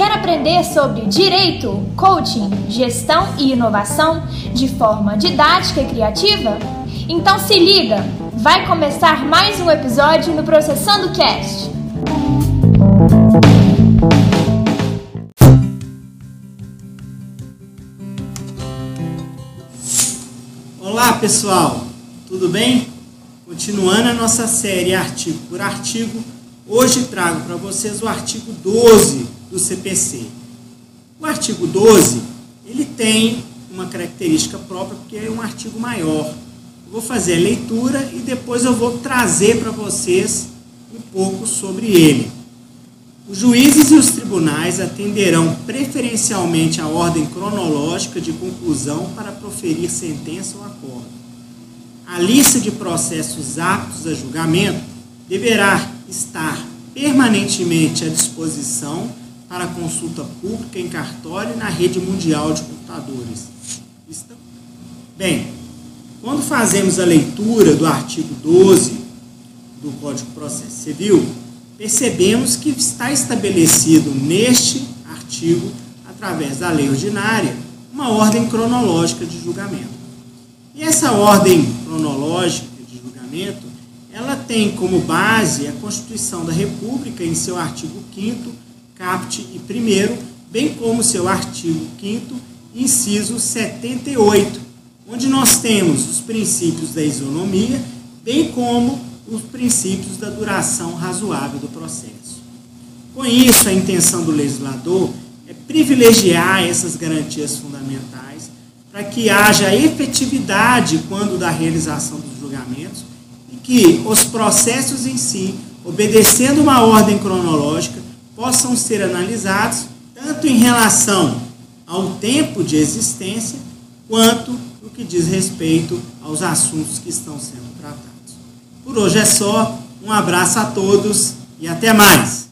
aprender sobre direito, coaching, gestão e inovação de forma didática e criativa? Então se liga, vai começar mais um episódio no Processando Cast. Olá pessoal, tudo bem? Continuando a nossa série artigo por artigo, hoje trago para vocês o artigo 12 do CPC. O artigo 12, ele tem uma característica própria porque é um artigo maior. Eu vou fazer a leitura e depois eu vou trazer para vocês um pouco sobre ele. Os juízes e os tribunais atenderão preferencialmente a ordem cronológica de conclusão para proferir sentença ou acordo. A lista de processos aptos a julgamento deverá estar permanentemente à disposição para consulta pública em cartório e na rede mundial de computadores. Bem, quando fazemos a leitura do artigo 12 do Código de Processo Civil, percebemos que está estabelecido neste artigo, através da lei ordinária, uma ordem cronológica de julgamento. E essa ordem cronológica de julgamento, ela tem como base a Constituição da República em seu artigo 5 caput e 1 bem como seu artigo 5 inciso 78, onde nós temos os princípios da isonomia, bem como os princípios da duração razoável do processo. Com isso, a intenção do legislador é privilegiar essas garantias fundamentais para que haja efetividade quando da realização dos julgamentos e que os processos em si, obedecendo uma ordem cronológica, possam ser analisados tanto em relação ao tempo de existência quanto no que diz respeito aos assuntos que estão sendo tratados. Por hoje é só. Um abraço a todos e até mais.